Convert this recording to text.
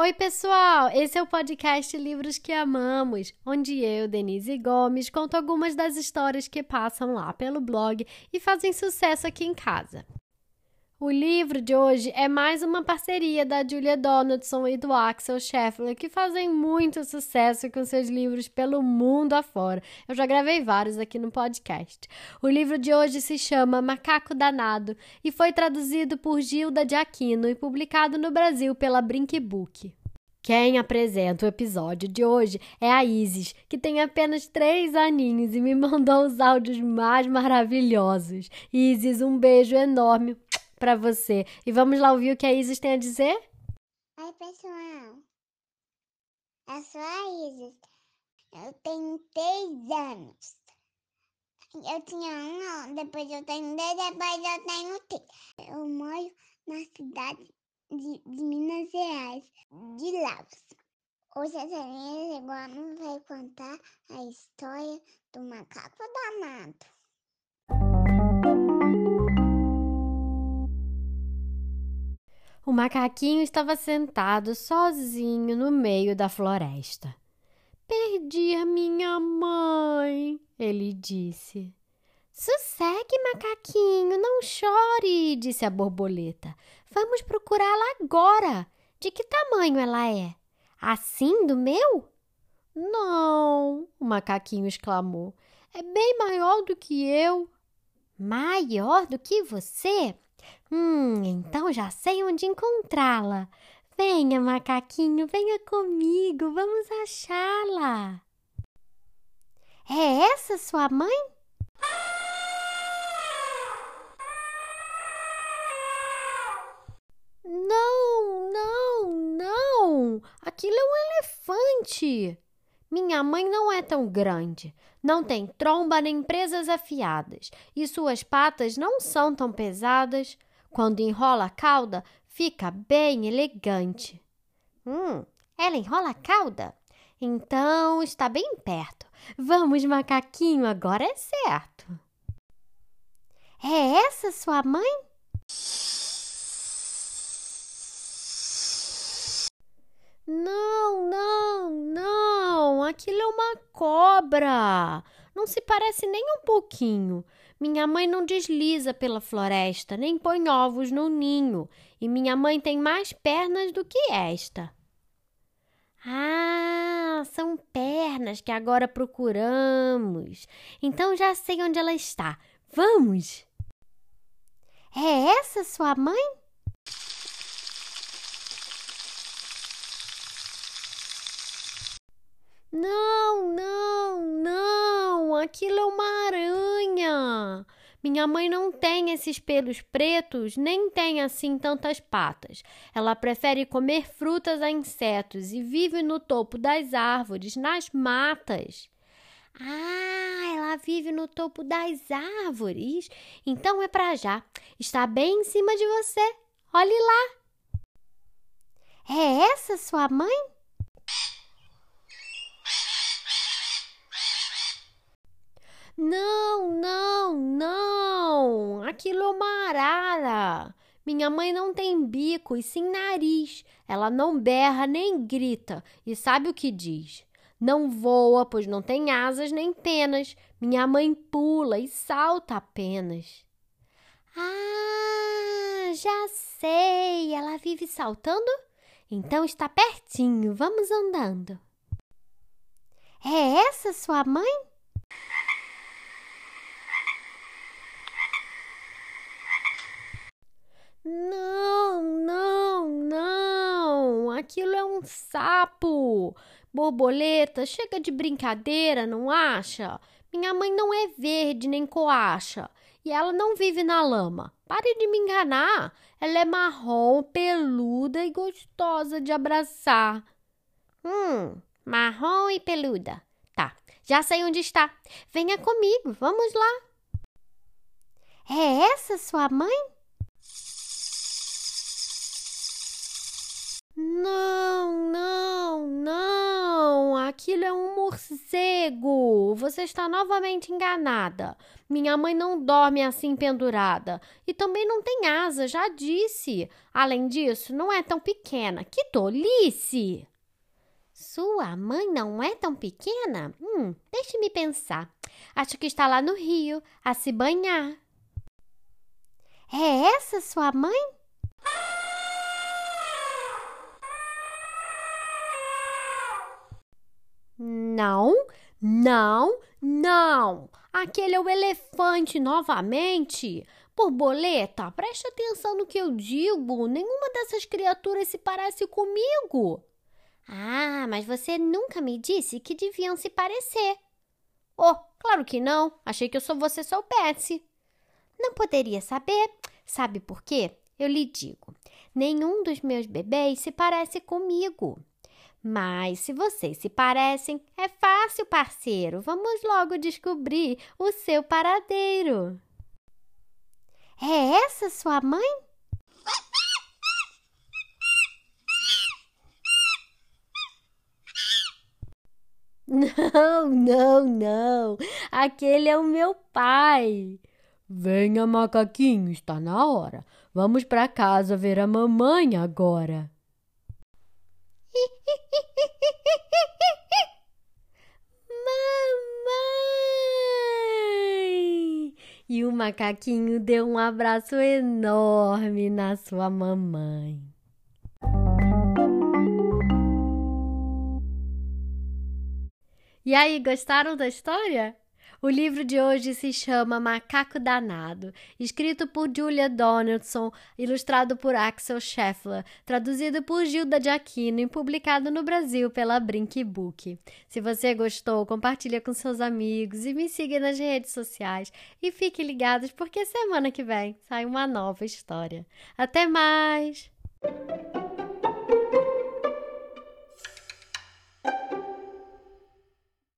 Oi, pessoal! Esse é o podcast Livros que Amamos, onde eu, Denise Gomes, conto algumas das histórias que passam lá pelo blog e fazem sucesso aqui em casa. O livro de hoje é mais uma parceria da Julia Donaldson e do Axel Scheffler, que fazem muito sucesso com seus livros pelo mundo afora. Eu já gravei vários aqui no podcast. O livro de hoje se chama Macaco Danado e foi traduzido por Gilda de Aquino e publicado no Brasil pela Brinkbook. Quem apresenta o episódio de hoje é a Isis, que tem apenas três aninhos e me mandou os áudios mais maravilhosos. Isis, um beijo enorme para você. E vamos lá ouvir o que a Isis tem a dizer? Oi, pessoal. Eu sou a Isis. Eu tenho três anos. Eu tinha um, depois eu tenho dois, depois eu tenho três. Eu moro na cidade de, de Minas Gerais, de Lavras. Hoje a Serena igual vai contar a história do macaco danado. O macaquinho estava sentado sozinho no meio da floresta. Perdi a minha mãe, ele disse. Sossegue, macaquinho, não chore, disse a borboleta. Vamos procurá-la agora. De que tamanho ela é? Assim do meu? Não, o macaquinho exclamou. É bem maior do que eu. Maior do que você? Hum, então já sei onde encontrá-la. Venha, macaquinho, venha comigo, vamos achá-la. É essa sua mãe? Não, não, não! Aquilo é um elefante! Minha mãe não é tão grande, não tem tromba nem presas afiadas, e suas patas não são tão pesadas. Quando enrola a cauda, fica bem elegante. Hum, ela enrola a cauda? Então está bem perto. Vamos, macaquinho, agora é certo. É essa sua mãe? Não, não, não, aquilo é uma cobra. Não se parece nem um pouquinho. Minha mãe não desliza pela floresta, nem põe ovos no ninho, e minha mãe tem mais pernas do que esta. Ah, são pernas que agora procuramos. Então já sei onde ela está. Vamos! É essa sua mãe? Não, não, não, aquilo é uma aranha. Minha mãe não tem esses pelos pretos, nem tem assim tantas patas. Ela prefere comer frutas a insetos e vive no topo das árvores, nas matas. Ah, ela vive no topo das árvores. Então é para já. Está bem em cima de você. Olhe lá. É essa sua mãe? Não, não, não! Aquilo é uma arara! Minha mãe não tem bico e sim nariz. Ela não berra nem grita e sabe o que diz. Não voa, pois não tem asas nem penas. Minha mãe pula e salta apenas. Ah, já sei! Ela vive saltando? Então está pertinho, vamos andando. É essa sua mãe? Não, não, não! Aquilo é um sapo! Borboleta, chega de brincadeira, não acha? Minha mãe não é verde nem coacha e ela não vive na lama. Pare de me enganar. Ela é marrom, peluda e gostosa de abraçar. Hum, marrom e peluda. Tá, já sei onde está. Venha comigo, vamos lá. É essa sua mãe? Não, não, não! Aquilo é um morcego! Você está novamente enganada. Minha mãe não dorme assim pendurada. E também não tem asa, já disse. Além disso, não é tão pequena. Que tolice! Sua mãe não é tão pequena? Hum, deixe-me pensar. Acho que está lá no rio, a se banhar. É essa sua mãe? Não, não, não. Aquele é o elefante novamente. Borboleta, preste atenção no que eu digo. Nenhuma dessas criaturas se parece comigo. Ah, mas você nunca me disse que deviam se parecer. Oh, claro que não. Achei que eu só você soubesse. Não poderia saber. Sabe por quê? Eu lhe digo. Nenhum dos meus bebês se parece comigo. Mas se vocês se parecem, é fácil, parceiro. Vamos logo descobrir o seu paradeiro. É essa sua mãe? Não, não, não. Aquele é o meu pai. Venha, macaquinho, está na hora. Vamos para casa ver a mamãe agora. Mamãe! E o macaquinho deu um abraço enorme na sua mamãe. E aí, gostaram da história? O livro de hoje se chama Macaco Danado, escrito por Julia Donaldson, ilustrado por Axel Scheffler, traduzido por Gilda de Aquino e publicado no Brasil pela Brink Book. Se você gostou, compartilha com seus amigos e me siga nas redes sociais. E fiquem ligados porque semana que vem sai uma nova história. Até mais!